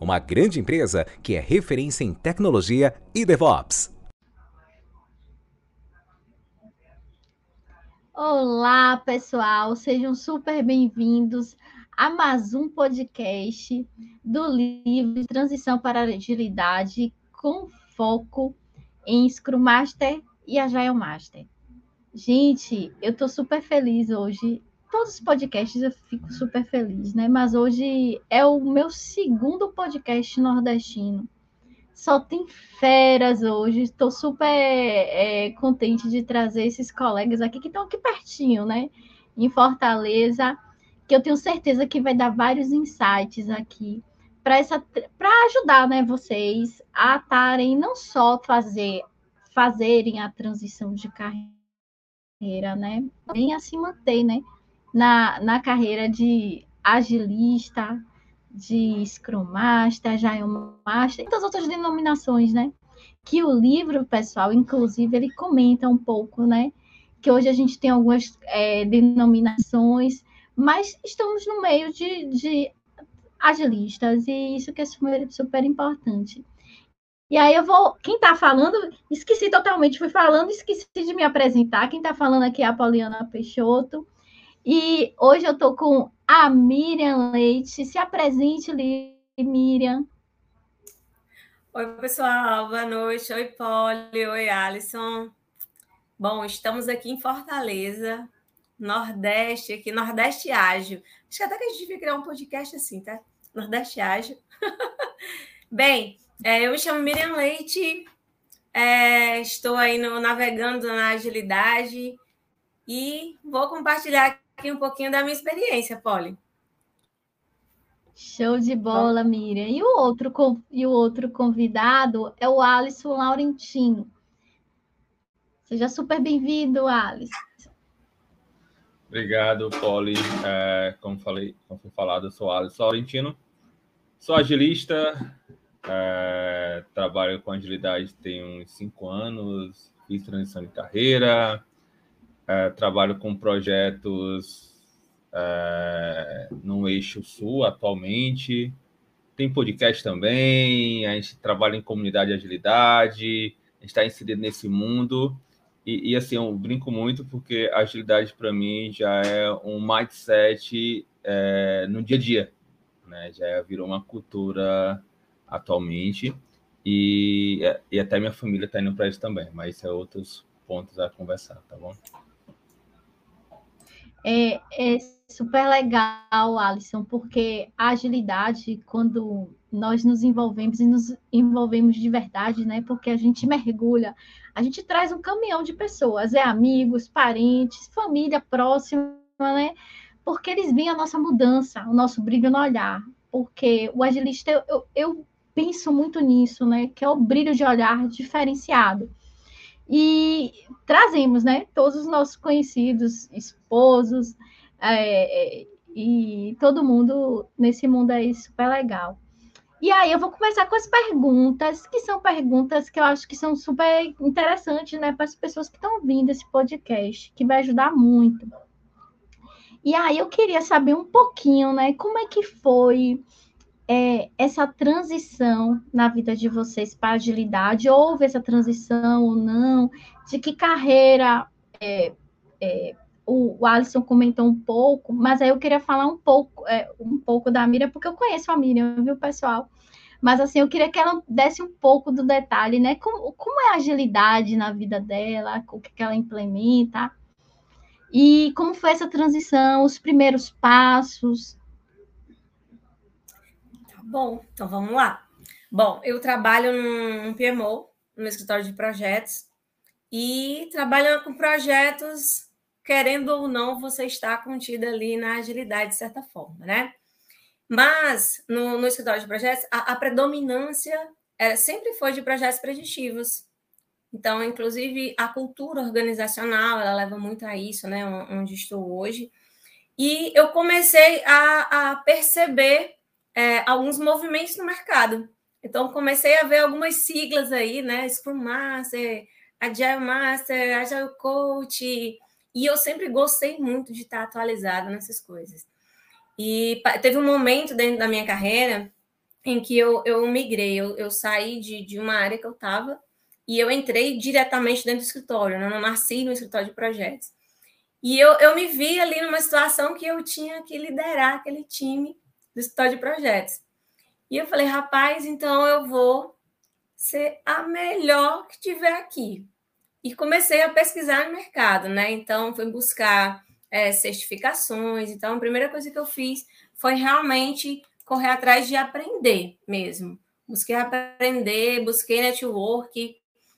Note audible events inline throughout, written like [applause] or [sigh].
uma grande empresa que é referência em tecnologia e DevOps. Olá, pessoal, sejam super bem-vindos a mais um podcast do livro Transição para Agilidade com foco em Scrum Master e Agile Master. Gente, eu estou super feliz hoje todos os podcasts eu fico super feliz, né? Mas hoje é o meu segundo podcast nordestino. Só tem feras hoje. Estou super é, contente de trazer esses colegas aqui que estão aqui pertinho, né? Em Fortaleza, que eu tenho certeza que vai dar vários insights aqui para essa para ajudar, né, vocês a estarem não só fazer fazerem a transição de carreira, né? Nem a se manter, né? Na, na carreira de agilista, de Scrum Master, Agile Master, e tantas outras denominações, né? Que o livro, pessoal, inclusive, ele comenta um pouco, né? Que hoje a gente tem algumas é, denominações, mas estamos no meio de, de agilistas, e isso que é super, super importante. E aí eu vou. Quem está falando, esqueci totalmente, fui falando, esqueci de me apresentar. Quem está falando aqui é a Poliana Peixoto. E hoje eu estou com a Miriam Leite. Se apresente, Miriam. Oi, pessoal. Boa noite. Oi, Polly. Oi, Alisson. Bom, estamos aqui em Fortaleza, Nordeste, aqui, Nordeste Ágil. Acho que até que a gente devia criar um podcast assim, tá? Nordeste Ágil. [laughs] Bem, é, eu me chamo Miriam Leite, é, estou aí no, navegando na agilidade e vou compartilhar aqui um pouquinho da minha experiência, Polly. Show de bola, Miriam. E o outro, e o outro convidado é o Alisson Laurentino. Seja super bem-vindo, Alisson. Obrigado, Polly. É, como, falei, como foi falado, eu sou Alisson Laurentino. Sou agilista, é, trabalho com agilidade tem uns cinco anos, fiz transição de carreira, é, trabalho com projetos é, no eixo sul atualmente. Tem podcast também, a gente trabalha em comunidade de agilidade, a gente está inserido nesse mundo. E, e, assim, eu brinco muito porque a agilidade para mim já é um mindset é, no dia a dia, né? Já virou uma cultura atualmente. E, e até minha família está indo para isso também, mas isso é outros pontos a conversar, tá bom? É, é super legal, Alisson, porque a agilidade, quando nós nos envolvemos e nos envolvemos de verdade, né? Porque a gente mergulha, a gente traz um caminhão de pessoas, é amigos, parentes, família próxima, né? Porque eles veem a nossa mudança, o nosso brilho no olhar. Porque o agilista, eu, eu, penso muito nisso, né? Que é o brilho de olhar diferenciado. E trazemos, né, todos os nossos conhecidos, esposos, é, é, e todo mundo nesse mundo aí super legal. E aí eu vou começar com as perguntas, que são perguntas que eu acho que são super interessantes, né, para as pessoas que estão ouvindo esse podcast, que vai ajudar muito. E aí eu queria saber um pouquinho, né, como é que foi é, essa transição na vida de vocês para agilidade? Houve essa transição ou não? De que carreira? É, é, o, o Alisson comentou um pouco, mas aí eu queria falar um pouco, é, um pouco da Miriam, porque eu conheço a Miriam, viu, pessoal? Mas assim, eu queria que ela desse um pouco do detalhe, né? Como, como é a agilidade na vida dela, o que, que ela implementa, e como foi essa transição, os primeiros passos, Bom, então vamos lá. Bom, eu trabalho num PMO, no escritório de projetos, e trabalho com projetos, querendo ou não, você está contido ali na agilidade, de certa forma, né? Mas, no, no escritório de projetos, a, a predominância era, sempre foi de projetos preditivos. Então, inclusive, a cultura organizacional, ela leva muito a isso, né? Onde estou hoje. E eu comecei a, a perceber é, alguns movimentos no mercado. Então, comecei a ver algumas siglas aí, né? Scrum Master, Agile Master, Agile Coach. E eu sempre gostei muito de estar atualizada nessas coisas. E teve um momento dentro da minha carreira em que eu, eu migrei, eu, eu saí de, de uma área que eu estava e eu entrei diretamente dentro do escritório, né? não nasci no escritório de projetos. E eu, eu me vi ali numa situação que eu tinha que liderar aquele time do escritório de projetos. E eu falei, rapaz, então eu vou ser a melhor que tiver aqui. E comecei a pesquisar no mercado, né? Então, fui buscar é, certificações. Então, a primeira coisa que eu fiz foi realmente correr atrás de aprender mesmo. Busquei aprender, busquei network.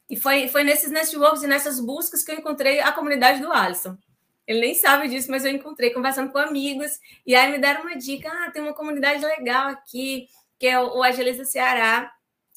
E foi, foi nesses networks e nessas buscas que eu encontrei a comunidade do Alisson. Ele nem sabe disso, mas eu encontrei conversando com amigos. E aí me deram uma dica: ah, tem uma comunidade legal aqui, que é o Agiliza Ceará.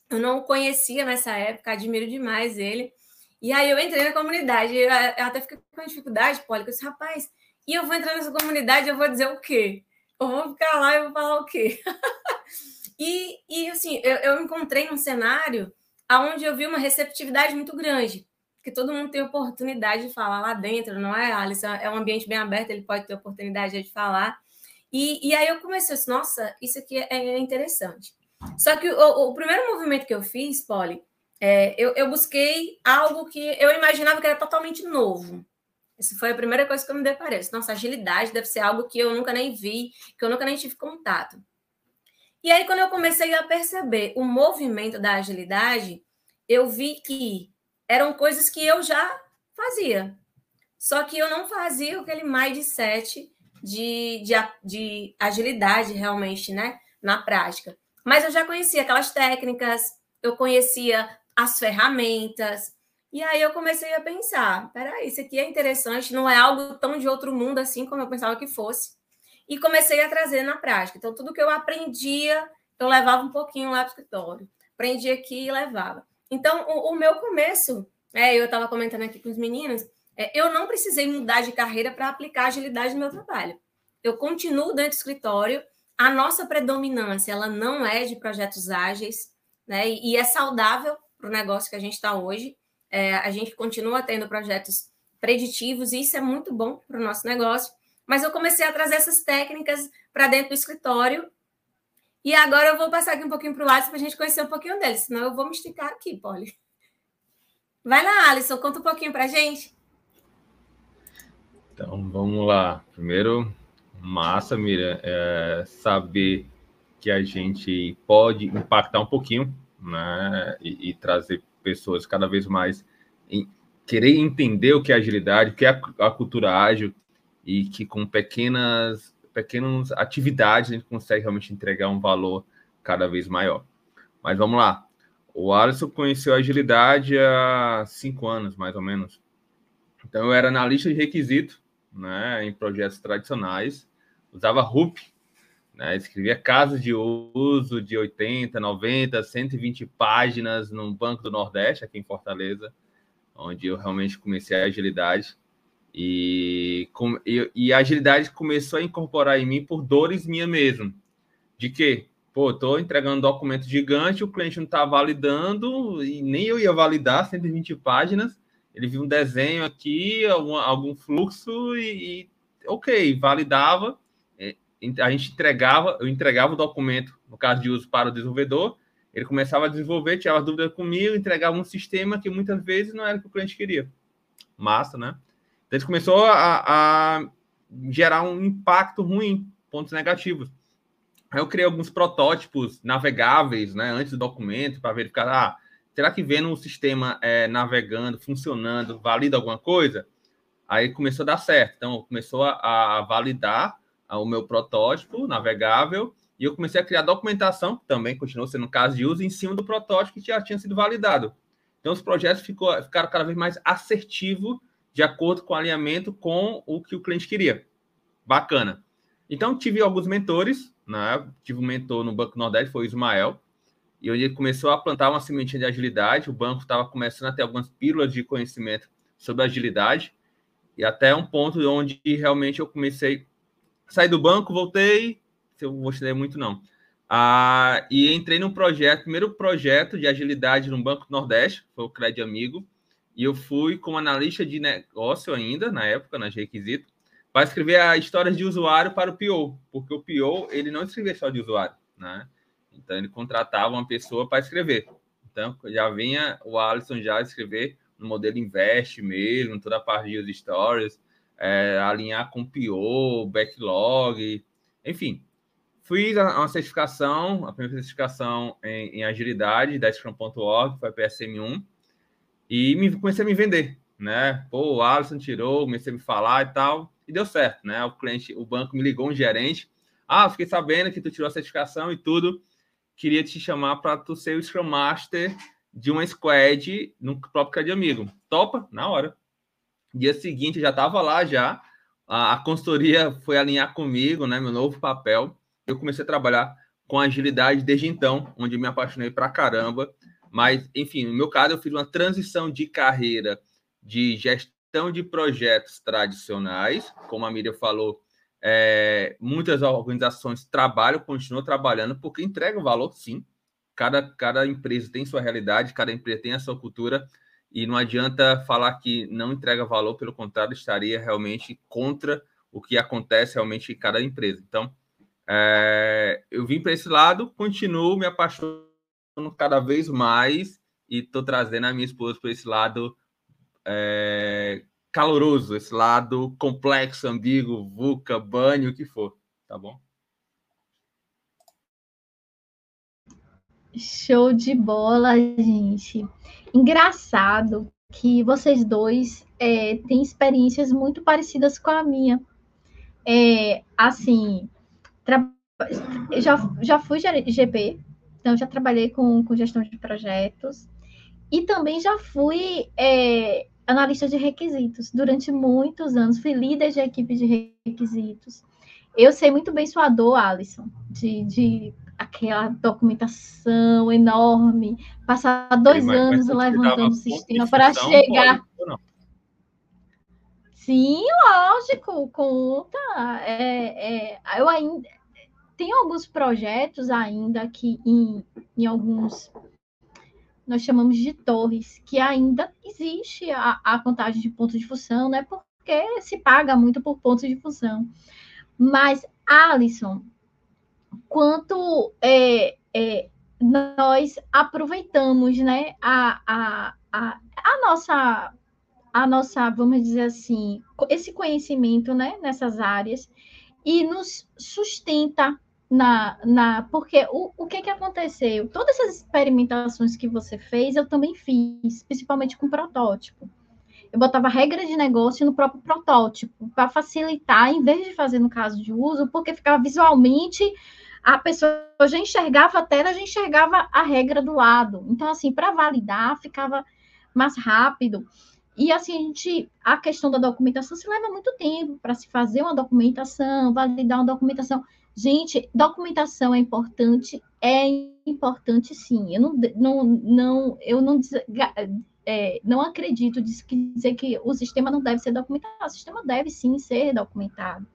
Eu não o conhecia nessa época, admiro demais ele. E aí eu entrei na comunidade. Eu até fiquei com dificuldade, Poli, eu disse, rapaz, e eu vou entrar nessa comunidade, eu vou dizer o quê? Eu vou ficar lá e vou falar o quê? [laughs] e, e, assim, eu, eu encontrei um cenário onde eu vi uma receptividade muito grande, que todo mundo tem oportunidade de falar lá dentro, não é, Alice? É um ambiente bem aberto, ele pode ter oportunidade de falar. E, e aí eu comecei assim, nossa, isso aqui é interessante. Só que o, o primeiro movimento que eu fiz, Polly, é, eu, eu busquei algo que eu imaginava que era totalmente novo. Essa foi a primeira coisa que eu me deparei. Nossa, agilidade deve ser algo que eu nunca nem vi, que eu nunca nem tive contato. E aí, quando eu comecei a perceber o movimento da agilidade, eu vi que eram coisas que eu já fazia. Só que eu não fazia aquele mindset de, de, de agilidade realmente, né? Na prática. Mas eu já conhecia aquelas técnicas, eu conhecia as ferramentas, e aí eu comecei a pensar: peraí, isso aqui é interessante, não é algo tão de outro mundo assim como eu pensava que fosse. E comecei a trazer na prática. Então, tudo que eu aprendia, eu levava um pouquinho lá para o escritório. Aprendi aqui e levava. Então, o, o meu começo, é, eu estava comentando aqui com os meninos, é, eu não precisei mudar de carreira para aplicar agilidade no meu trabalho. Eu continuo dentro do escritório, a nossa predominância ela não é de projetos ágeis, né? E, é saudável para o negócio que a gente está hoje. É, a gente continua tendo projetos preditivos e isso é muito bom para o nosso negócio. Mas eu comecei a trazer essas técnicas para dentro do escritório. E agora eu vou passar aqui um pouquinho para o Alisson para a gente conhecer um pouquinho dele, senão eu vou me esticar aqui, Polly. Vai lá, Alisson, conta um pouquinho para a gente. Então, vamos lá. Primeiro, massa, Mira, é saber que a gente pode impactar um pouquinho, né, e, e trazer pessoas cada vez mais em querer entender o que é agilidade, o que é a, a cultura ágil, e que com pequenas, pequenas atividades a gente consegue realmente entregar um valor cada vez maior. Mas vamos lá. O Alisson conheceu a agilidade há cinco anos, mais ou menos. Então, eu era analista de requisito né, em projetos tradicionais, usava RUP, né? Escrevia casos de uso de 80, 90, 120 páginas no Banco do Nordeste, aqui em Fortaleza, onde eu realmente comecei a agilidade. E, com, e, e, a agilidade começou a incorporar em mim por dores minha mesmo. De que, pô, tô entregando um documento gigante, o cliente não está validando, e nem eu ia validar 120 páginas. Ele viu um desenho aqui, algum, algum fluxo, e, e ok, validava a gente entregava, eu entregava o documento, no caso de uso para o desenvolvedor, ele começava a desenvolver, tirava dúvida comigo, entregava um sistema que muitas vezes não era o que o cliente queria. Massa, né? Então, ele começou a, a gerar um impacto ruim, pontos negativos. Aí eu criei alguns protótipos navegáveis, né, antes do documento, para verificar, ah, será que vendo o sistema é, navegando, funcionando, valida alguma coisa? Aí começou a dar certo. Então, começou a, a validar o meu protótipo navegável, e eu comecei a criar documentação, que também continuou sendo caso de uso, em cima do protótipo que já tinha sido validado. Então, os projetos ficou, ficaram cada vez mais assertivos, de acordo com o alinhamento com o que o cliente queria. Bacana. Então, tive alguns mentores, né? tive um mentor no Banco Nordeste, foi o Ismael, e onde ele começou a plantar uma sementinha de agilidade. O banco estava começando a ter algumas pílulas de conhecimento sobre agilidade, e até um ponto onde realmente eu comecei sair do banco, voltei, se eu vou te muito, não. Ah, e entrei num projeto, primeiro projeto de agilidade no Banco Nordeste, foi o Cred Amigo, e eu fui como analista de negócio ainda, na época, nas requisitos, para escrever a história de usuário para o PO, porque o PO, ele não escrevia só de usuário, né? Então, ele contratava uma pessoa para escrever. Então, já vinha o Alisson já escrever no modelo Invest mesmo, toda a parte de stories, é, alinhar com PO, backlog, enfim. Fiz uma certificação, a primeira certificação em, em agilidade da Scrum.org, foi a PSM1, e me, comecei a me vender, né? Pô, o Alisson tirou, comecei a me falar e tal, e deu certo, né? O cliente, o banco me ligou, um gerente, ah, fiquei sabendo que tu tirou a certificação e tudo, queria te chamar para tu ser o Scrum Master de uma squad no próprio de Amigo. Topa? Na hora. Dia seguinte, já estava lá já, a, a consultoria foi alinhar comigo, né? Meu novo papel eu comecei a trabalhar com agilidade desde então, onde me apaixonei pra caramba. Mas, enfim, no meu caso, eu fiz uma transição de carreira de gestão de projetos tradicionais, como a Miriam falou, é, muitas organizações trabalham, continuam trabalhando, porque entregam valor, sim. Cada, cada empresa tem sua realidade, cada empresa tem a sua cultura, e não adianta falar que não entrega valor, pelo contrário, estaria realmente contra o que acontece realmente em cada empresa. Então, é, eu vim para esse lado, continuo me apaixonando cada vez mais e estou trazendo a minha esposa para esse lado é, caloroso, esse lado complexo, ambíguo, VUCA, banho, o que for, tá bom? Show de bola, gente. Engraçado que vocês dois é, têm experiências muito parecidas com a minha. É, assim, Tra... Já, já fui GP, então já trabalhei com, com gestão de projetos e também já fui é, analista de requisitos durante muitos anos, fui líder de equipe de requisitos. Eu sei muito bem sua dor, Alisson, de, de aquela documentação enorme, passar dois mas, anos mas levantando o sistema para chegar. Sim, lógico, conta. É, é, eu ainda tem alguns projetos ainda que em, em alguns nós chamamos de torres, que ainda existe a, a contagem de pontos de fusão, né? Porque se paga muito por pontos de fusão. Mas, Alisson, quanto é, é, nós aproveitamos né, a, a, a, a nossa a nossa, vamos dizer assim, esse conhecimento né, nessas áreas e nos sustenta na, na porque o, o que que aconteceu? Todas essas experimentações que você fez, eu também fiz, principalmente com protótipo. Eu botava regra de negócio no próprio protótipo, para facilitar, em vez de fazer no caso de uso, porque ficava visualmente, a pessoa já enxergava a tela, já enxergava a regra do lado. Então, assim, para validar, ficava mais rápido. E assim, a gente, a questão da documentação se leva muito tempo para se fazer uma documentação, validar uma documentação. Gente, documentação é importante, é importante sim. Eu não, não, não eu não, é, não acredito dizer que o sistema não deve ser documentado. O sistema deve sim ser documentado,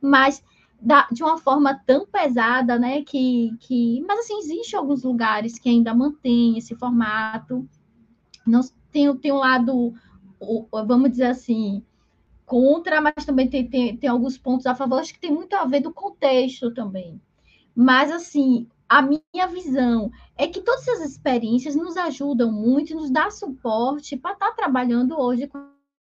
mas da, de uma forma tão pesada, né? Que, que, mas assim, existe alguns lugares que ainda mantêm esse formato. Não tem, tem um lado vamos dizer assim, contra, mas também tem, tem, tem alguns pontos a favor, acho que tem muito a ver do contexto também. Mas, assim, a minha visão é que todas essas experiências nos ajudam muito nos dá suporte para estar tá trabalhando hoje com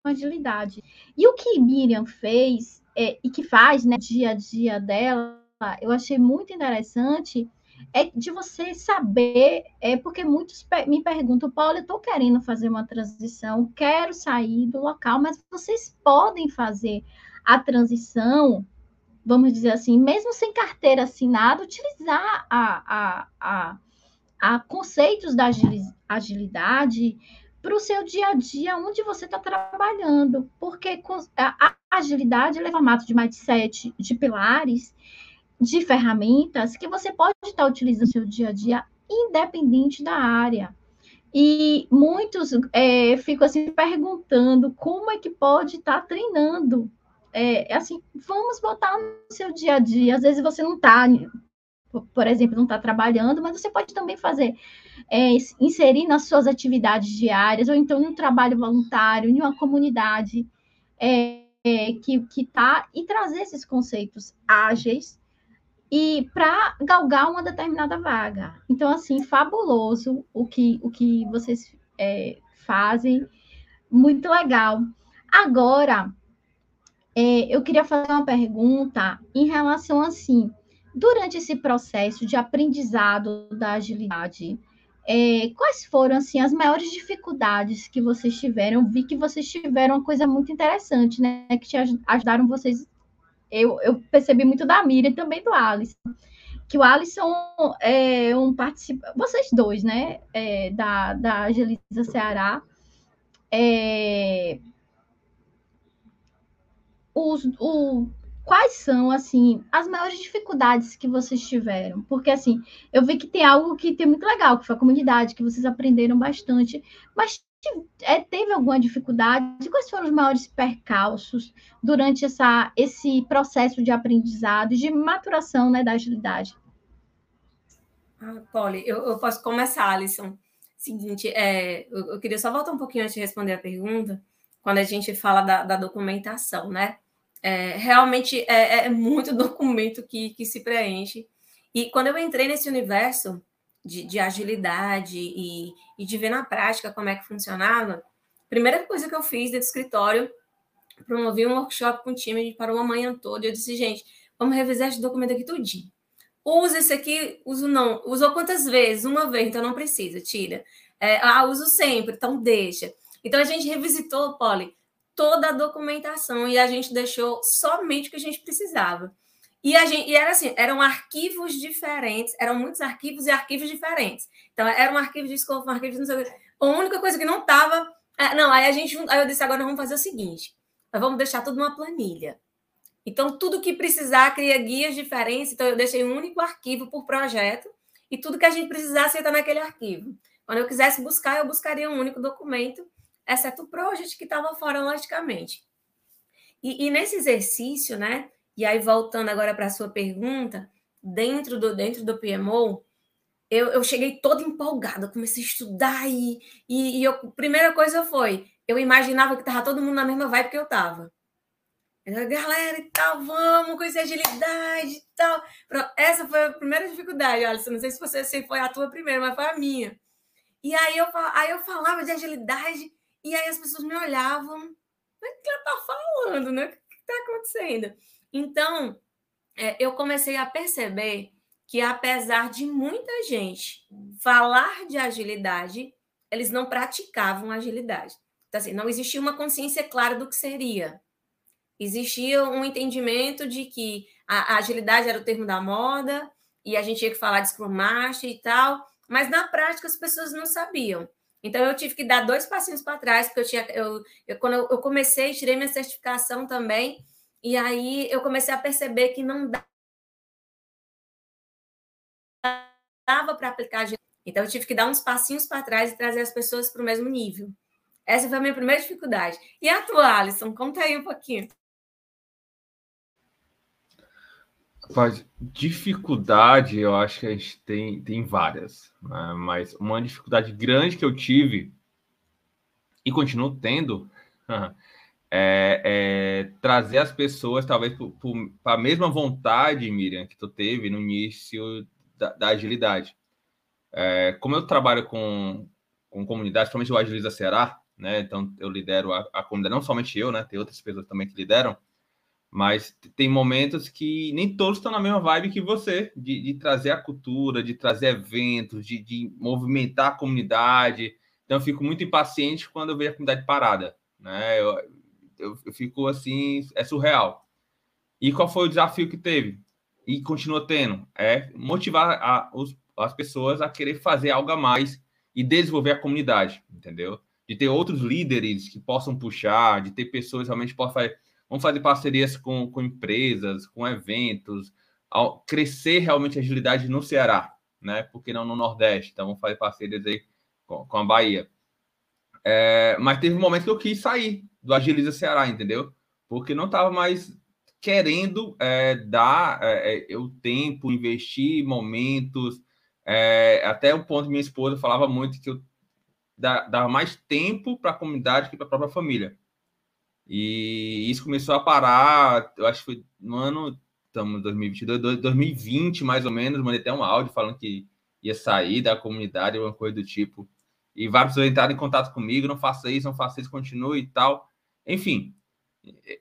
agilidade. E o que Miriam fez é, e que faz, né, dia a dia dela, eu achei muito interessante, é de você saber, é porque muitos me perguntam, Paulo, eu estou querendo fazer uma transição, quero sair do local, mas vocês podem fazer a transição vamos dizer assim, mesmo sem carteira assinada, utilizar a, a, a, a conceitos da agilidade para o seu dia a dia, onde você está trabalhando, porque a agilidade é formato de mindset, de pilares, de ferramentas que você pode estar utilizando no seu dia a dia, independente da área. E muitos é, ficam assim perguntando como é que pode estar treinando. É, assim, vamos botar no seu dia a dia. Às vezes você não está, por exemplo, não está trabalhando, mas você pode também fazer, é, inserir nas suas atividades diárias, ou então em um trabalho voluntário, em uma comunidade é, é que está, e trazer esses conceitos ágeis e para galgar uma determinada vaga. Então, assim, fabuloso o que, o que vocês é, fazem, muito legal. Agora, é, eu queria fazer uma pergunta em relação assim, durante esse processo de aprendizado da agilidade, é, quais foram assim as maiores dificuldades que vocês tiveram? Vi que vocês tiveram uma coisa muito interessante, né? Que te ajudaram vocês eu, eu percebi muito da Miriam e também do Alisson. Que o Alisson é um participante, vocês dois, né? É, da, da Angelisa Ceará. É, os, o, quais são, assim, as maiores dificuldades que vocês tiveram? Porque, assim, eu vi que tem algo que tem muito legal, que foi a comunidade, que vocês aprenderam bastante, mas é, teve alguma dificuldade? Quais foram os maiores percalços durante essa, esse processo de aprendizado, de maturação né, da agilidade? Ah, Polly, eu, eu, posso começar, Alisson. Seguinte, é, eu, eu, queria só voltar um pouquinho antes de responder a pergunta, quando a gente fala da, da documentação, né? É, realmente é, é, muito [laughs] documento que, que se preenche. E quando eu entrei nesse universo, de, de agilidade e, e, de ver na prática como é que funcionava, primeira coisa que eu fiz dentro do escritório, promovi um workshop com o time para uma manhã toda. Eu disse, gente, vamos revisar esse documento aqui tudinho. Usa esse aqui, uso não. Usou quantas vezes? Uma vez, então não precisa, tira. É, ah, uso sempre, então deixa. Então a gente revisitou, Polly, toda a documentação e a gente deixou somente o que a gente precisava. E, a gente, e era assim, eram arquivos diferentes, eram muitos arquivos e arquivos diferentes. Então, era um arquivo de escopo, um arquivo de não sei o quê. A única coisa que não estava. É, não, aí a gente. Aí eu disse, agora vamos fazer o seguinte: nós vamos deixar tudo numa planilha. Então, tudo que precisar cria guias diferentes. Então, eu deixei um único arquivo por projeto, e tudo que a gente precisasse está naquele arquivo. Quando eu quisesse buscar, eu buscaria um único documento, exceto o projeto que estava fora, logicamente. E, e nesse exercício, né? E aí, voltando agora para a sua pergunta, dentro do, dentro do PMO, eu, eu cheguei toda empolgada, comecei a estudar e, e, e eu, a primeira coisa foi, eu imaginava que estava todo mundo na mesma vibe que eu estava. Galera e tal, vamos conhecer agilidade e tal. Essa foi a primeira dificuldade, Alisson. Não sei se, você, se foi a tua primeira, mas foi a minha. E aí eu, aí eu falava de agilidade e aí as pessoas me olhavam. O que ela tá falando, né? O que está acontecendo? Então, é, eu comecei a perceber que, apesar de muita gente falar de agilidade, eles não praticavam agilidade. Então, assim, não existia uma consciência clara do que seria. Existia um entendimento de que a, a agilidade era o termo da moda e a gente tinha que falar de Scrum Master e tal, mas na prática as pessoas não sabiam. Então eu tive que dar dois passinhos para trás, porque eu tinha, eu, eu quando eu, comecei, tirei minha certificação também, e aí eu comecei a perceber que não dava para aplicar. Então eu tive que dar uns passinhos para trás e trazer as pessoas para o mesmo nível. Essa foi a minha primeira dificuldade. E a tua, Alisson? Conta aí um pouquinho. Rapaz, dificuldade eu acho que a gente tem, tem várias, né? mas uma dificuldade grande que eu tive e continuo tendo [laughs] é, é, trazer as pessoas, talvez, para a mesma vontade, Miriam, que tu teve no início da, da agilidade. É, como eu trabalho com, com comunidade, principalmente o Agiliza Ceará, né? Então eu lidero a, a, comunidade, não somente eu, né? Tem outras pessoas também que lideram, mas tem momentos que nem todos estão na mesma vibe que você, de, de trazer a cultura, de trazer eventos, de, de movimentar a comunidade. Então eu fico muito impaciente quando eu vejo a comunidade parada, né? Eu, eu, eu fico assim, é surreal. E qual foi o desafio que teve? E continua tendo? É motivar a, os, as pessoas a querer fazer algo a mais e desenvolver a comunidade, entendeu? De ter outros líderes que possam puxar, de ter pessoas realmente possam fazer, vamos fazer parcerias com, com empresas, com eventos, ao crescer realmente a agilidade no Ceará, né? Porque não no Nordeste? Então vamos fazer parcerias aí com, com a Bahia. É, mas teve um momento que eu quis sair do Agiliza Ceará, entendeu? Porque não estava mais querendo é, dar é, é, o tempo, investir momentos. É, até o ponto minha esposa falava muito que eu dava mais tempo para a comunidade que para a própria família. E isso começou a parar, eu acho que foi no ano, estamos em 2022, 2020 mais ou menos, mandei até um áudio falando que ia sair da comunidade, alguma coisa do tipo. E vários entraram em contato comigo, não faça isso, não faça isso, continue e tal. Enfim,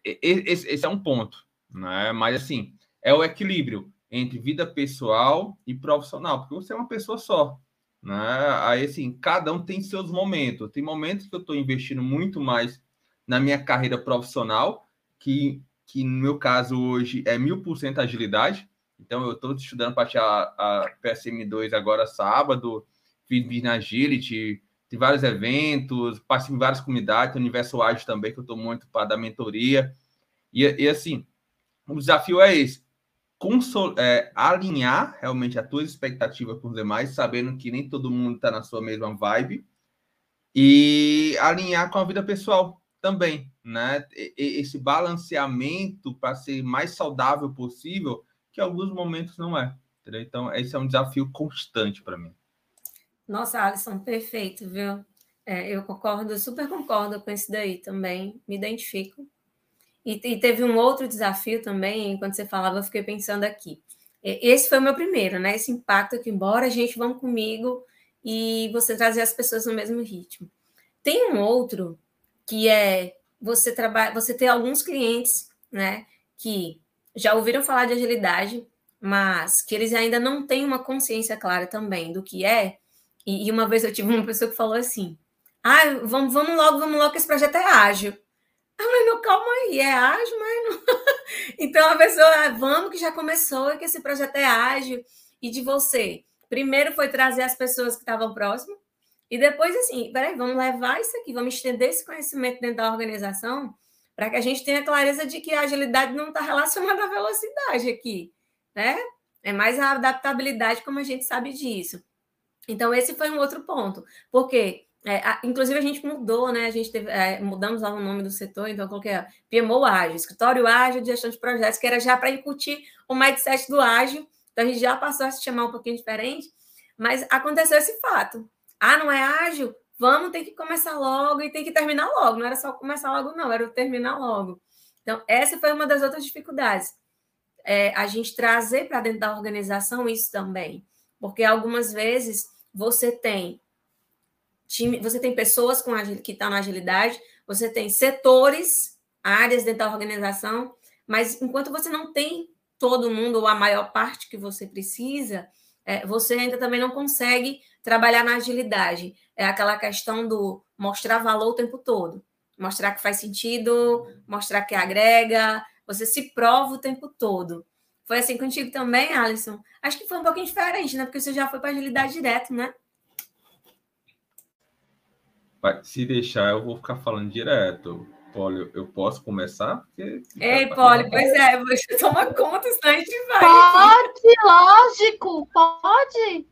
esse é um ponto, né? Mas assim, é o equilíbrio entre vida pessoal e profissional, porque você é uma pessoa só, né? Aí assim, cada um tem seus momentos. Tem momentos que eu estou investindo muito mais na minha carreira profissional, que, que no meu caso hoje é mil por cento agilidade. Então eu estou estudando para tirar a PSM2 agora sábado, fiz Business Agility, tem vários eventos, participo em várias comunidades, tem o Universo Ágil também, que eu estou muito para dar mentoria. E, e, assim, o desafio é esse: consol, é, alinhar realmente a tua expectativa com os demais, sabendo que nem todo mundo está na sua mesma vibe, e alinhar com a vida pessoal também, né? Esse balanceamento para ser mais saudável possível, que em alguns momentos não é. Entendeu? Então, esse é um desafio constante para mim. Nossa, Alisson, perfeito, viu? É, eu concordo, super concordo com isso daí também, me identifico. E, e, teve um outro desafio também, enquanto você falava, eu fiquei pensando aqui. Esse foi o meu primeiro, né? Esse impacto que, embora a gente vamos comigo e você trazer as pessoas no mesmo ritmo. Tem um outro que é você trabalha, você ter alguns clientes, né, que já ouviram falar de agilidade, mas que eles ainda não têm uma consciência clara também do que é e, e, uma vez eu tive uma pessoa que falou assim: ah, vamos, vamos logo, vamos logo, que esse projeto é ágil. Ah, mas não, calma aí, é ágil, mas não. [laughs] então a pessoa, ah, vamos que já começou que esse projeto é ágil. E de você, primeiro foi trazer as pessoas que estavam próximas, e depois, assim, peraí, vamos levar isso aqui, vamos estender esse conhecimento dentro da organização para que a gente tenha clareza de que a agilidade não está relacionada à velocidade aqui, né? É mais a adaptabilidade, como a gente sabe disso. Então, esse foi um outro ponto, porque, é, a, inclusive, a gente mudou, né? A gente teve, é, mudamos lá o nome do setor, então, qual que é? PMO Ágil, Escritório Ágil de Gestão de Projetos, que era já para incutir o mindset do ágil, então a gente já passou a se chamar um pouquinho diferente, mas aconteceu esse fato. Ah, não é ágil? Vamos ter que começar logo e tem que terminar logo. Não era só começar logo, não, era terminar logo. Então, essa foi uma das outras dificuldades. É, a gente trazer para dentro da organização isso também. Porque algumas vezes você tem time, você tem pessoas com que estão tá na agilidade, você tem setores, áreas dentro da organização, mas enquanto você não tem todo mundo ou a maior parte que você precisa, é, você ainda também não consegue trabalhar na agilidade. É aquela questão do mostrar valor o tempo todo, mostrar que faz sentido, mostrar que agrega, você se prova o tempo todo. Foi assim contigo também, Alisson? Acho que foi um pouquinho diferente, né? Porque você já foi para agilidade direto, né? Se deixar, eu vou ficar falando direto. Poli, eu posso começar? Porque... Ei, Poli, pois é, você toma conta, senão a gente vai. Pode, lógico, pode.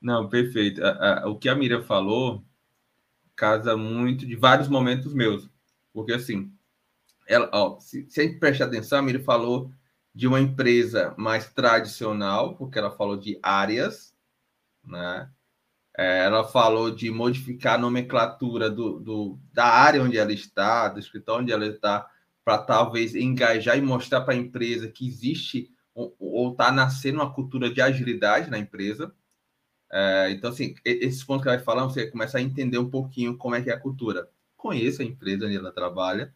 Não, perfeito. O que a Mira falou casa muito de vários momentos meus. Porque, assim, ela, ó, se, se a gente prestar atenção, a Mira falou de uma empresa mais tradicional, porque ela falou de áreas, né? É, ela falou de modificar a nomenclatura do, do, da área onde ela está, do escritório onde ela está, para talvez engajar e mostrar para a empresa que existe ou está nascendo uma cultura de agilidade na empresa. É, então, assim, esses pontos que ela vai falar, você começa a entender um pouquinho como é que é a cultura. Conheça a empresa onde ela trabalha,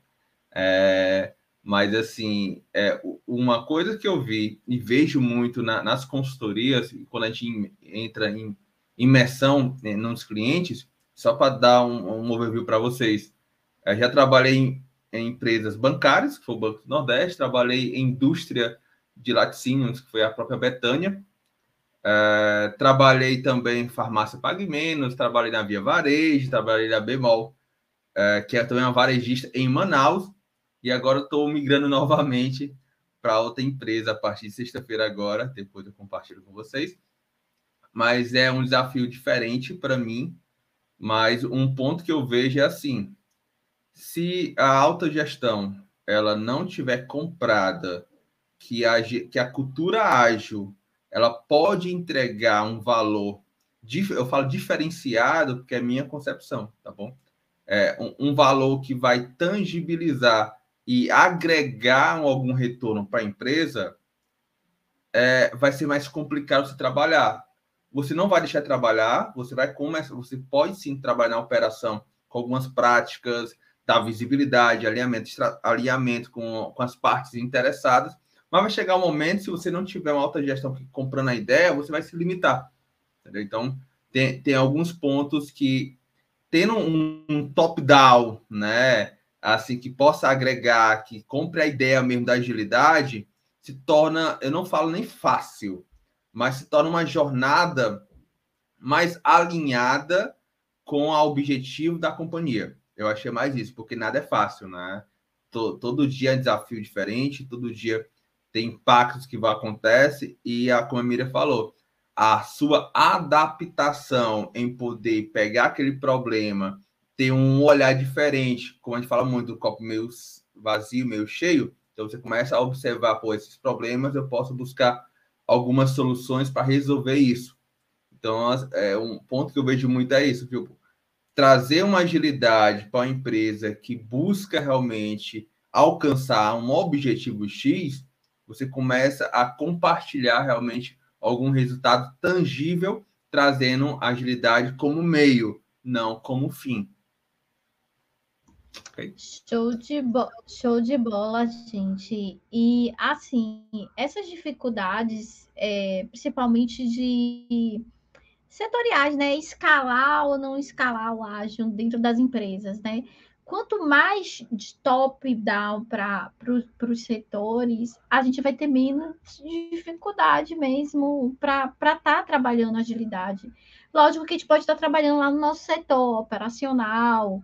é, mas, assim, é, uma coisa que eu vi e vejo muito na, nas consultorias, quando a gente entra em imersão né, nos clientes, só para dar um, um overview para vocês. Eu já trabalhei em em empresas bancárias, que foi o Banco do Nordeste, trabalhei em indústria de laticínios, que foi a própria Betânia. É, trabalhei também em farmácia Pague Menos, trabalhei na Via Varejo, trabalhei na Bemol, é, que é também uma varejista em Manaus, e agora estou migrando [laughs] novamente para outra empresa a partir de sexta-feira agora, depois eu compartilho com vocês. Mas é um desafio diferente para mim, mas um ponto que eu vejo é assim, se a alta gestão ela não tiver comprada que a, que a cultura ágil ela pode entregar um valor, eu falo diferenciado, porque é minha concepção, tá bom? É, um, um valor que vai tangibilizar e agregar algum retorno para a empresa, é, vai ser mais complicado se trabalhar. Você não vai deixar de trabalhar, você vai começar, você pode sim trabalhar na operação com algumas práticas, dar visibilidade, alinhamento, alinhamento com, com as partes interessadas, mas vai chegar um momento, se você não tiver uma alta gestão comprando a ideia, você vai se limitar. Entendeu? Então, tem, tem alguns pontos que, tendo um, um top-down, né, assim, que possa agregar, que compre a ideia mesmo da agilidade, se torna, eu não falo nem fácil, mas se torna uma jornada mais alinhada com o objetivo da companhia. Eu achei mais isso, porque nada é fácil, né? Todo, todo dia é desafio diferente, todo dia tem impactos que vão acontecer e a como a Miriam falou, a sua adaptação em poder pegar aquele problema, ter um olhar diferente, como a gente fala muito do copo meio vazio, meio cheio, então você começa a observar, pô, esses problemas, eu posso buscar algumas soluções para resolver isso. Então, é um ponto que eu vejo muito é isso? Trazer uma agilidade para uma empresa que busca realmente alcançar um objetivo X, você começa a compartilhar realmente algum resultado tangível, trazendo agilidade como meio, não como fim. Show, de show de bola, gente. E assim, essas dificuldades, é, principalmente de setoriais, né? Escalar ou não escalar o ágil dentro das empresas, né? quanto mais de top-down para os setores, a gente vai ter menos dificuldade mesmo para estar tá trabalhando agilidade. Lógico que a gente pode estar tá trabalhando lá no nosso setor operacional,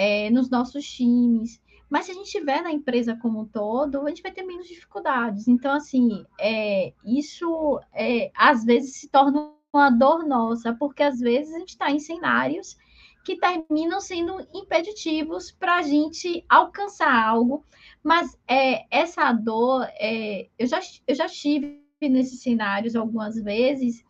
é, nos nossos times, mas se a gente estiver na empresa como um todo, a gente vai ter menos dificuldades. Então, assim, é, isso é, às vezes se torna uma dor nossa, porque às vezes a gente está em cenários que terminam sendo impeditivos para a gente alcançar algo. Mas é, essa dor, é, eu, já, eu já estive nesses cenários algumas vezes,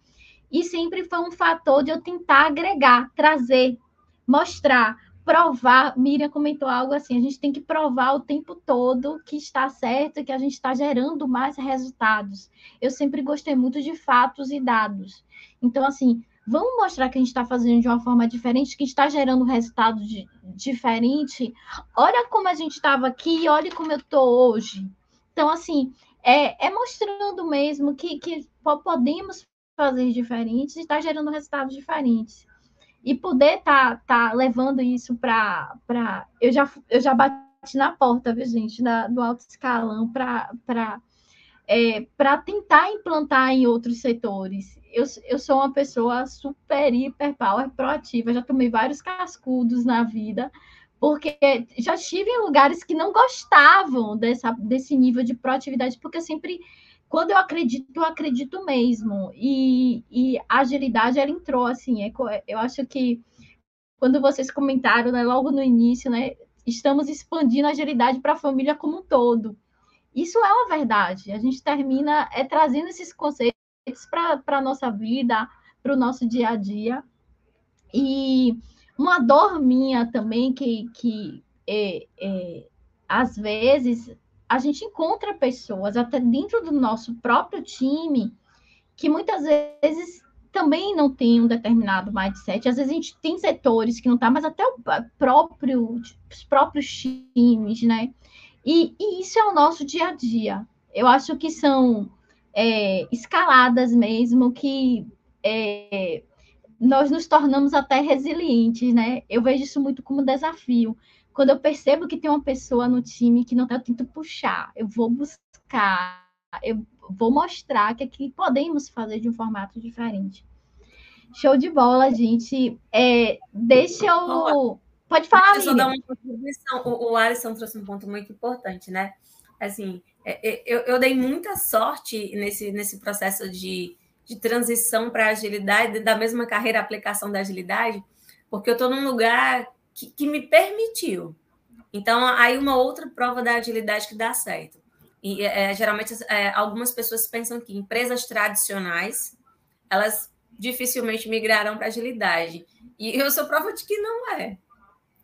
e sempre foi um fator de eu tentar agregar, trazer, mostrar, provar. Miriam comentou algo assim: a gente tem que provar o tempo todo que está certo, que a gente está gerando mais resultados. Eu sempre gostei muito de fatos e dados. Então, assim, vamos mostrar que a gente está fazendo de uma forma diferente, que está gerando resultado de, diferente. Olha como a gente estava aqui, olha como eu estou hoje. Então, assim, é, é mostrando mesmo que, que podemos fazer diferentes e está gerando resultados diferentes. E poder tá, tá levando isso para. Eu já, eu já bati na porta, viu, gente, do alto escalão para é, para tentar implantar em outros setores. Eu, eu sou uma pessoa super, hiper power, proativa, já tomei vários cascudos na vida, porque já estive em lugares que não gostavam dessa, desse nível de proatividade, porque eu sempre, quando eu acredito, eu acredito mesmo. E, e a agilidade, ela entrou, assim, é, eu acho que quando vocês comentaram, né, logo no início, né, estamos expandindo a agilidade para a família como um todo. Isso é uma verdade. A gente termina é, trazendo esses conceitos para a nossa vida, para o nosso dia a dia. E uma dor minha também, que, que é, é, às vezes a gente encontra pessoas, até dentro do nosso próprio time, que muitas vezes também não tem um determinado mindset. Às vezes a gente tem setores que não tá, mas até o próprio, os próprios times, né? E, e isso é o nosso dia a dia. Eu acho que são é, escaladas mesmo que é, nós nos tornamos até resilientes, né? Eu vejo isso muito como desafio. Quando eu percebo que tem uma pessoa no time que não está, eu tento puxar, eu vou buscar, eu vou mostrar que aqui podemos fazer de um formato diferente. Show de bola, gente. É, deixa eu. Pode falar, Deixa eu dar uma contribuição. O, o Alisson trouxe um ponto muito importante, né? Assim, é, é, eu, eu dei muita sorte nesse, nesse processo de, de transição para agilidade, da mesma carreira aplicação da agilidade, porque eu estou num lugar que, que me permitiu. Então, aí uma outra prova da agilidade que dá certo. E é, geralmente é, algumas pessoas pensam que empresas tradicionais elas dificilmente migrarão para agilidade. E [laughs] eu sou prova de que não é,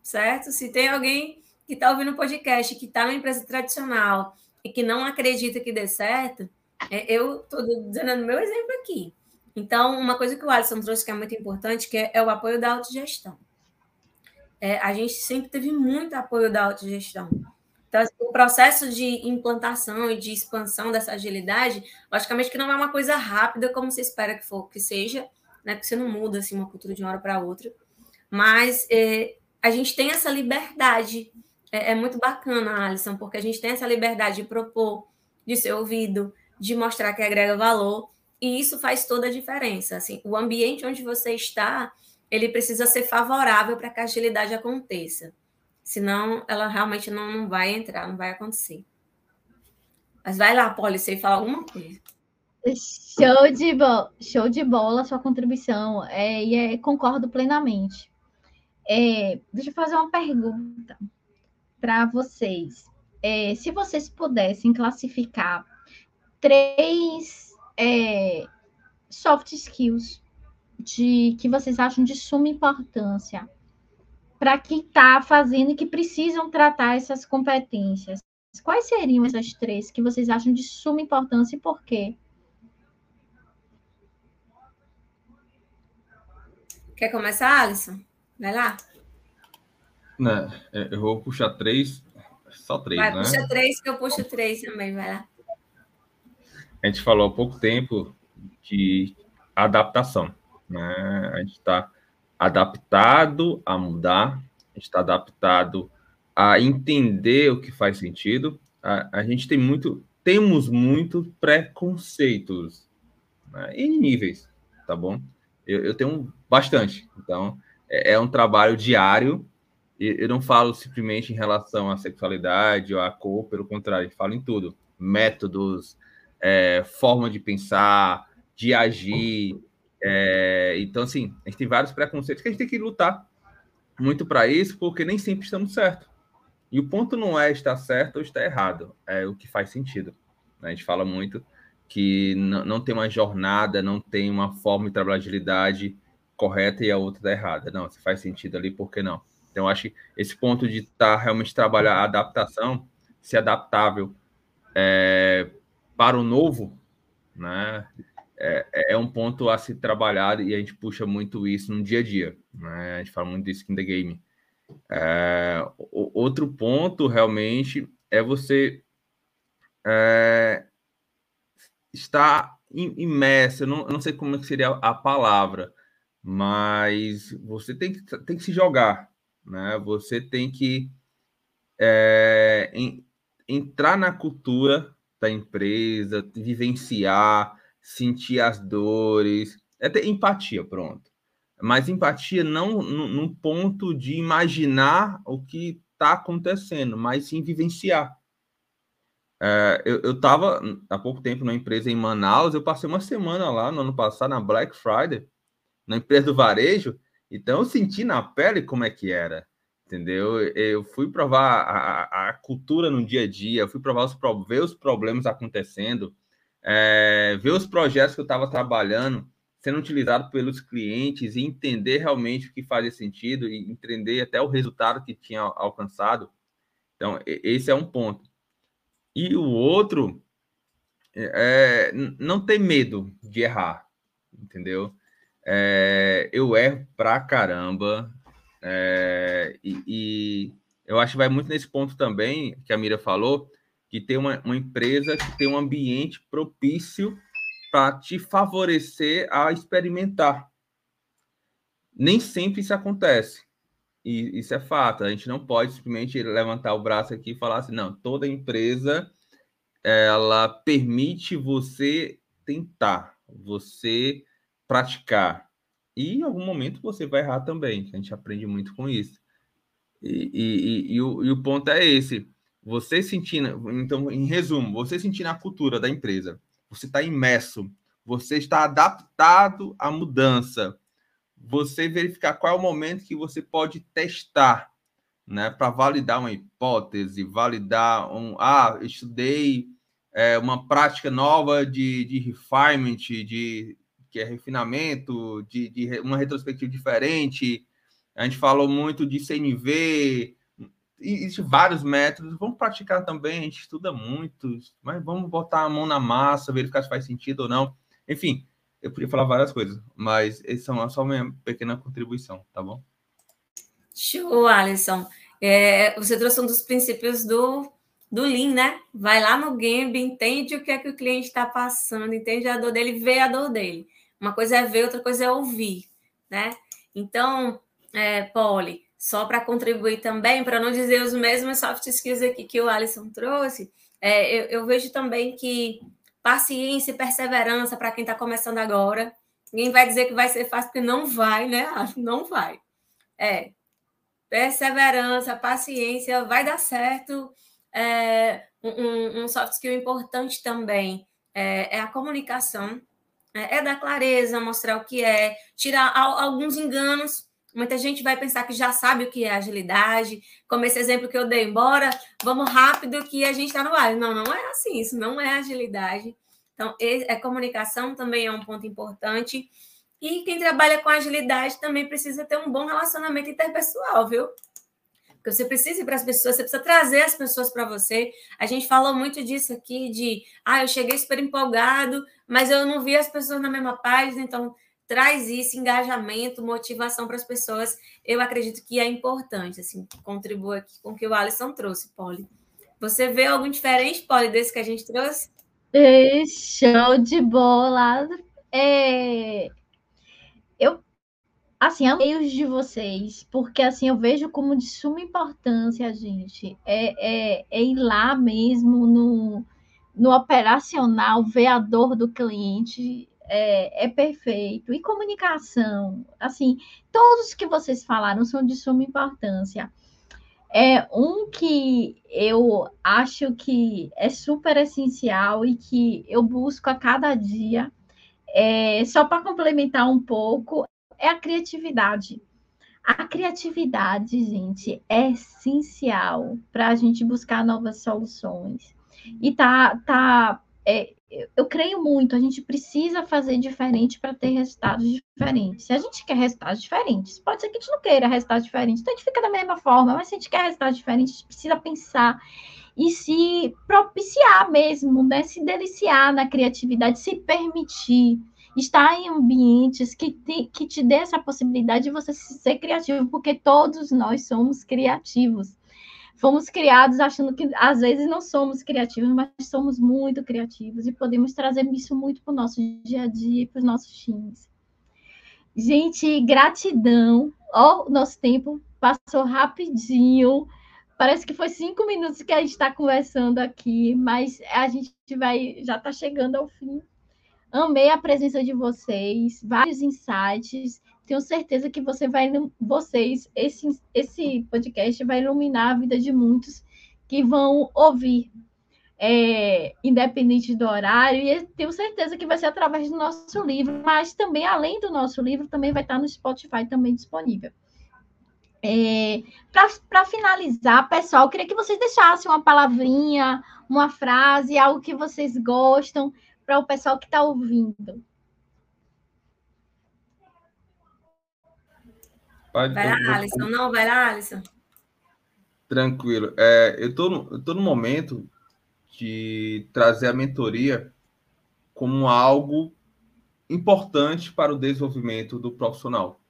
certo? Se tem alguém que está ouvindo o podcast, que está numa empresa tradicional e que não acredita que dê certo, é, eu estou dando meu exemplo aqui. Então, uma coisa que o Alisson trouxe que é muito importante, que é, é o apoio da autogestão. É, a gente sempre teve muito apoio da autogestão. Então, assim, o processo de implantação e de expansão dessa agilidade, logicamente que não é uma coisa rápida como se espera que for que seja, né? Porque você não muda assim uma cultura de uma hora para outra. Mas é, a gente tem essa liberdade é, é muito bacana, Alisson, porque a gente tem essa liberdade de propor, de ser ouvido, de mostrar que agrega valor, e isso faz toda a diferença. Assim, o ambiente onde você está, ele precisa ser favorável para que a agilidade aconteça. Senão, ela realmente não, não vai entrar, não vai acontecer. Mas vai lá, Poli, você fala alguma coisa. Show de, bo show de bola sua contribuição. É, e é, concordo plenamente. É, deixa eu fazer uma pergunta para vocês. É, se vocês pudessem classificar três é, soft skills de que vocês acham de suma importância para quem está fazendo e que precisam tratar essas competências. Quais seriam essas três que vocês acham de suma importância e por quê? Quer começar, Alisson? Vai lá. Né, é, eu vou puxar três, só três, vai, né? Puxa três, que eu puxo três também, vai lá. A gente falou há pouco tempo de adaptação, né? A gente está adaptado a mudar, a gente está adaptado a entender o que faz sentido. A, a gente tem muito, temos muito preconceitos né? em níveis, tá bom? Eu, eu tenho bastante, então é, é um trabalho diário eu não falo simplesmente em relação à sexualidade ou à cor, pelo contrário, falo em tudo. Métodos, é, forma de pensar, de agir. É, então, assim, a gente tem vários preconceitos que a gente tem que lutar muito para isso, porque nem sempre estamos certos. E o ponto não é estar certo ou estar errado, é o que faz sentido. A gente fala muito que não, tem uma jornada, não tem uma forma de trabalhar agilidade correta e a outra está errada. Não, se faz sentido ali, por que não? Então, acho que esse ponto de estar tá, realmente trabalhar a adaptação, ser adaptável é, para o novo, né? É, é, um ponto a se trabalhar e a gente puxa muito isso no dia a dia. Né? A gente fala muito disso in the game. É, outro ponto realmente é você é, estar imerso. Eu não, eu não sei como seria a palavra, mas você tem que, tem que se jogar né? Você tem que é, em, entrar na cultura da empresa, vivenciar, sentir as dores, é ter empatia, pronto. Mas empatia não num ponto de imaginar o que está acontecendo, mas sim vivenciar. É, eu estava há pouco tempo numa empresa em Manaus, eu passei uma semana lá no ano passado, na Black Friday, na empresa do varejo, então eu senti na pele como é que era, entendeu? Eu fui provar a, a cultura no dia a dia, fui provar os, ver os problemas acontecendo, é, ver os projetos que eu estava trabalhando sendo utilizados pelos clientes e entender realmente o que fazia sentido e entender até o resultado que tinha alcançado. Então, esse é um ponto. E o outro é não ter medo de errar, entendeu? É, eu erro pra caramba. É, e, e, eu acho que vai muito nesse ponto também que a Mira falou, que tem uma, uma empresa que tem um ambiente propício para te favorecer a experimentar. Nem sempre isso acontece. E isso é fato. A gente não pode simplesmente levantar o braço aqui e falar assim, não, toda empresa ela permite você tentar, você praticar. E em algum momento você vai errar também. A gente aprende muito com isso. E, e, e, e, o, e o ponto é esse. Você sentindo, então, em resumo, você sentindo a cultura da empresa, você está imerso, você está adaptado à mudança, você verificar qual é o momento que você pode testar, né, para validar uma hipótese, validar um, ah, estudei é, uma prática nova de, de refinement, de que é refinamento, de, de uma retrospectiva diferente. A gente falou muito de CNV, existem vários métodos. Vamos praticar também, a gente estuda muito, mas vamos botar a mão na massa, verificar se faz sentido ou não. Enfim, eu podia falar várias coisas, mas essa é só uma pequena contribuição, tá bom? Show, Alisson. É, você trouxe um dos princípios do, do Lean, né? Vai lá no Gamb, entende o que é que o cliente está passando, entende a dor dele, vê a dor dele. Uma coisa é ver, outra coisa é ouvir, né? Então, é, Polly, só para contribuir também, para não dizer os mesmos soft skills aqui que o Alisson trouxe, é, eu, eu vejo também que paciência e perseverança para quem está começando agora. Ninguém vai dizer que vai ser fácil, porque não vai, né? [laughs] Não vai. É. Perseverança, paciência, vai dar certo. É, um, um, soft skill importante também é, é a comunicação, é, é dar clareza, mostrar o que é, tirar alguns enganos Muita gente vai pensar que já sabe o que é agilidade, como esse exemplo que eu dei, embora vamos rápido que a gente está no ar. Não, não é assim, isso não é agilidade. Então, é, comunicação também é um ponto importante. E quem trabalha com agilidade também precisa ter um bom relacionamento interpessoal, viu? Porque você precisa ir para as pessoas, você precisa trazer as pessoas para você. A gente falou muito disso aqui, de ah, eu cheguei super empolgado, mas eu não vi as pessoas na mesma página, então traz isso, engajamento, motivação para as pessoas, eu acredito que é importante, assim, contribua aqui com o que o Alisson trouxe, Polly. Você vê algo diferente, Polly, desse que a gente trouxe? É, show de bola! É... Eu, assim, amei os de vocês, porque, assim, eu vejo como de suma importância, gente, é, é, é ir lá mesmo no, no operacional, ver a dor do cliente, é, é, perfeito. E comunicação, assim, todos que vocês falaram são de suma importância. É um que eu acho que é super essencial e que eu busco a cada dia, é, só para complementar um pouco, é a criatividade. A criatividade, gente, é essencial para a gente buscar novas soluções. E tá, tá é, eu creio muito, a gente precisa fazer diferente para ter resultados diferentes. Se a gente quer resultados diferentes, pode ser que a gente não queira resultados diferentes, então a gente fica da mesma forma, mas se a gente quer resultados diferentes, a gente precisa pensar e se propiciar mesmo, né? se deliciar na criatividade, se permitir estar em ambientes que te, que te dê essa possibilidade de você ser criativo, porque todos nós somos criativos fomos criados achando que às vezes não somos criativos, mas somos muito criativos e podemos trazer isso muito para o nosso dia a dia e para os nossos times. Gente, gratidão. Ó, oh, nosso tempo passou rapidinho. Parece que foi cinco minutos que a gente está conversando aqui, mas a gente vai já está chegando ao fim. Amei a presença de vocês, vários insights. Tenho certeza que você vai, vocês, esse, esse podcast vai iluminar a vida de muitos que vão ouvir, é, independente do horário, e tenho certeza que vai ser através do nosso livro, mas também, além do nosso livro, também vai estar no Spotify também disponível. É, Para finalizar, pessoal, queria que vocês deixassem uma palavrinha, uma frase, algo que vocês gostam, para o pessoal que está ouvindo. Pode, vai lá, Alisson. Não, vai lá, Alisson. Tranquilo. É, eu tô, no, tô no momento de trazer a mentoria como algo importante para o desenvolvimento do profissional.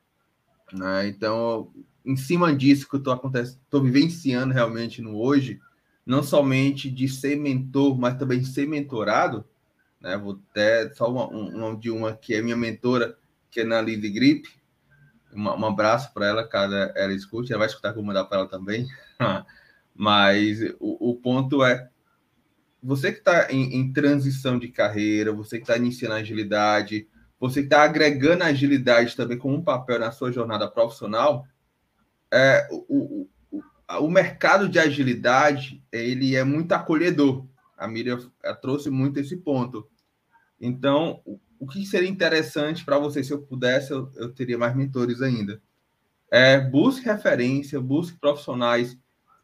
Né? Então, em cima disso que eu estou vivenciando realmente no hoje, não somente de ser mentor, mas também de ser mentorado, né? Vou até só uma, uma de uma que é minha mentora, que é na Lise Grip, Um, um abraço para ela, caso ela escute, ela vai escutar que eu mandar para ela também. [laughs] Mas o, o, ponto é: você que está em, em, transição de carreira, você que está iniciando a agilidade, você que está agregando a agilidade também como um papel na sua jornada profissional, é, o, o, o mercado de agilidade ele é muito acolhedor. A Miriam trouxe muito esse ponto. Então, o que seria interessante para você, se eu pudesse, eu, eu teria mais mentores ainda. É, busque referência, busque profissionais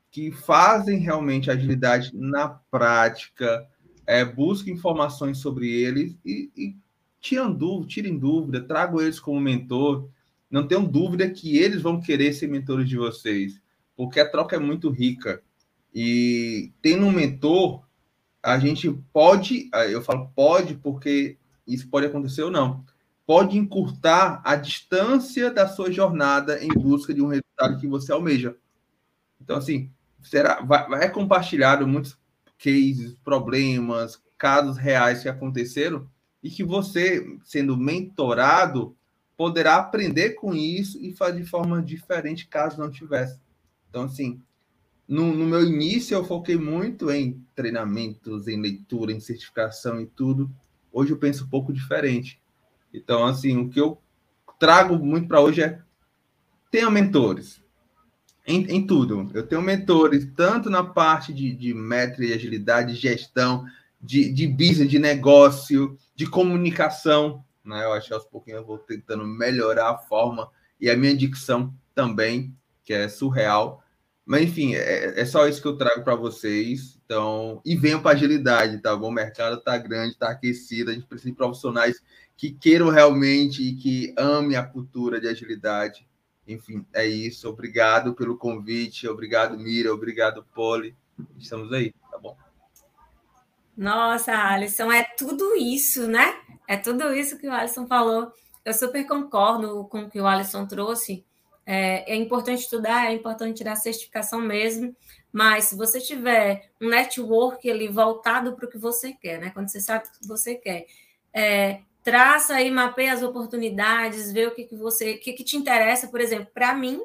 que fazem realmente agilidade na prática, é, busque informações sobre eles e, e tirem dúvida, tirem dúvida, tragam eles como mentor. Não tenham dúvida que eles vão querer ser mentores de vocês, porque a troca é muito rica. E tendo um mentor, a gente pode, eu falo pode porque isso pode acontecer ou não, pode encurtar a distância da sua jornada em busca de um resultado que você almeja. Então, assim, será vai, vai compartilhado muitos cases, problemas, casos reais que aconteceram e que você, sendo mentorado, poderá aprender com isso e fazer de forma diferente caso não tivesse. Então, assim, no, no meu início eu foquei muito em treinamentos, em leitura, em certificação e tudo. Hoje eu penso um pouco diferente. Então, assim, o que eu trago muito para hoje é tenha mentores. Em, em, tudo. Eu tenho mentores, tanto na parte de, de métrica e agilidade, de gestão, de, de business, de negócio, de comunicação. Né? Eu acho que aos pouquinhos eu vou tentando melhorar a forma e a minha dicção também, que é surreal. Mas, enfim, é, é só isso que eu trago para vocês. Então, e venham para agilidade, tá bom? O mercado está grande, está aquecido, a gente precisa de profissionais que queiram realmente e que amem a cultura de agilidade. Enfim, é isso. Obrigado pelo convite. Obrigado, Mira. Obrigado, Poli. Estamos aí, tá bom? Nossa, Alisson, é tudo isso, né? É tudo isso que o Alisson falou. Eu super concordo com o que o Alisson trouxe. É, é importante estudar, é importante tirar certificação mesmo, mas se você tiver um network ali voltado para o que você quer, né? Quando você sabe o que você quer, é, traça aí, mapeia as oportunidades, vê o que, que você, o que, que te interessa, por exemplo, para mim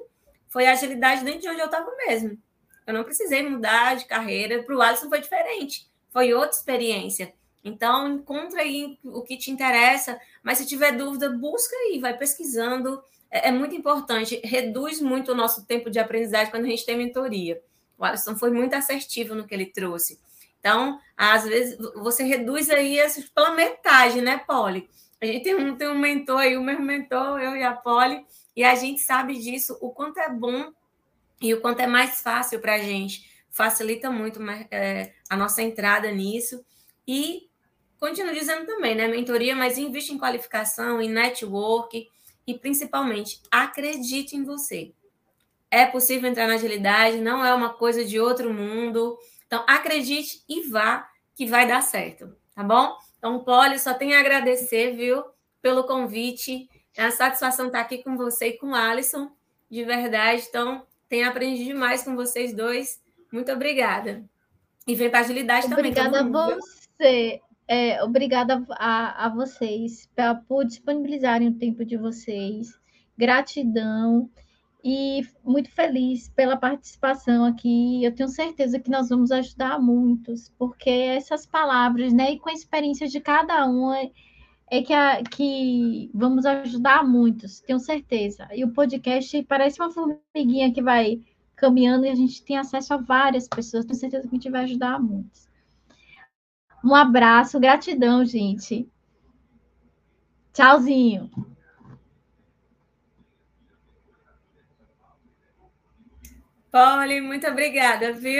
foi a agilidade dentro de onde eu estava mesmo. Eu não precisei mudar de carreira, para o Alisson foi diferente, foi outra experiência. Então, encontra aí o que te interessa, mas se tiver dúvida, busca aí, vai pesquisando, é, é, muito importante, reduz muito o nosso tempo de aprendizagem quando a gente tem mentoria. O Alisson foi muito assertivo no que ele trouxe. Então, às vezes, você reduz aí pela metade, né, Polly? A gente tem um, tem um mentor aí, o mesmo mentor, eu e a Polly, e a gente sabe disso, o quanto é bom e o quanto é mais fácil para a gente. Facilita muito é, a nossa entrada nisso. E continuo dizendo também, né? Mentoria, mas investe em qualificação, em network, e principalmente acredite em você. É possível entrar na agilidade, não é uma coisa de outro mundo. Então acredite e vá que vai dar certo, tá bom? Então, Poli, só tenho a agradecer, viu, pelo convite. É uma satisfação estar aqui com você e com o Alisson, de verdade. Então, tenho aprendido demais com vocês dois. Muito obrigada. E vem para agilidade obrigada também. Obrigada a você. É, obrigada a, a vocês pra, por disponibilizarem o tempo de vocês. Gratidão e muito feliz pela participação aqui. Eu tenho certeza que nós vamos ajudar muitos, porque essas palavras, né, e com a experiência de cada um, é, é que, a, que vamos ajudar muitos, tenho certeza. E o podcast parece uma formiguinha que vai caminhando e a gente tem acesso a várias pessoas, tenho certeza que a gente vai ajudar muitos. Um abraço, gratidão, gente. Tchauzinho. Polly, muito obrigada, viu?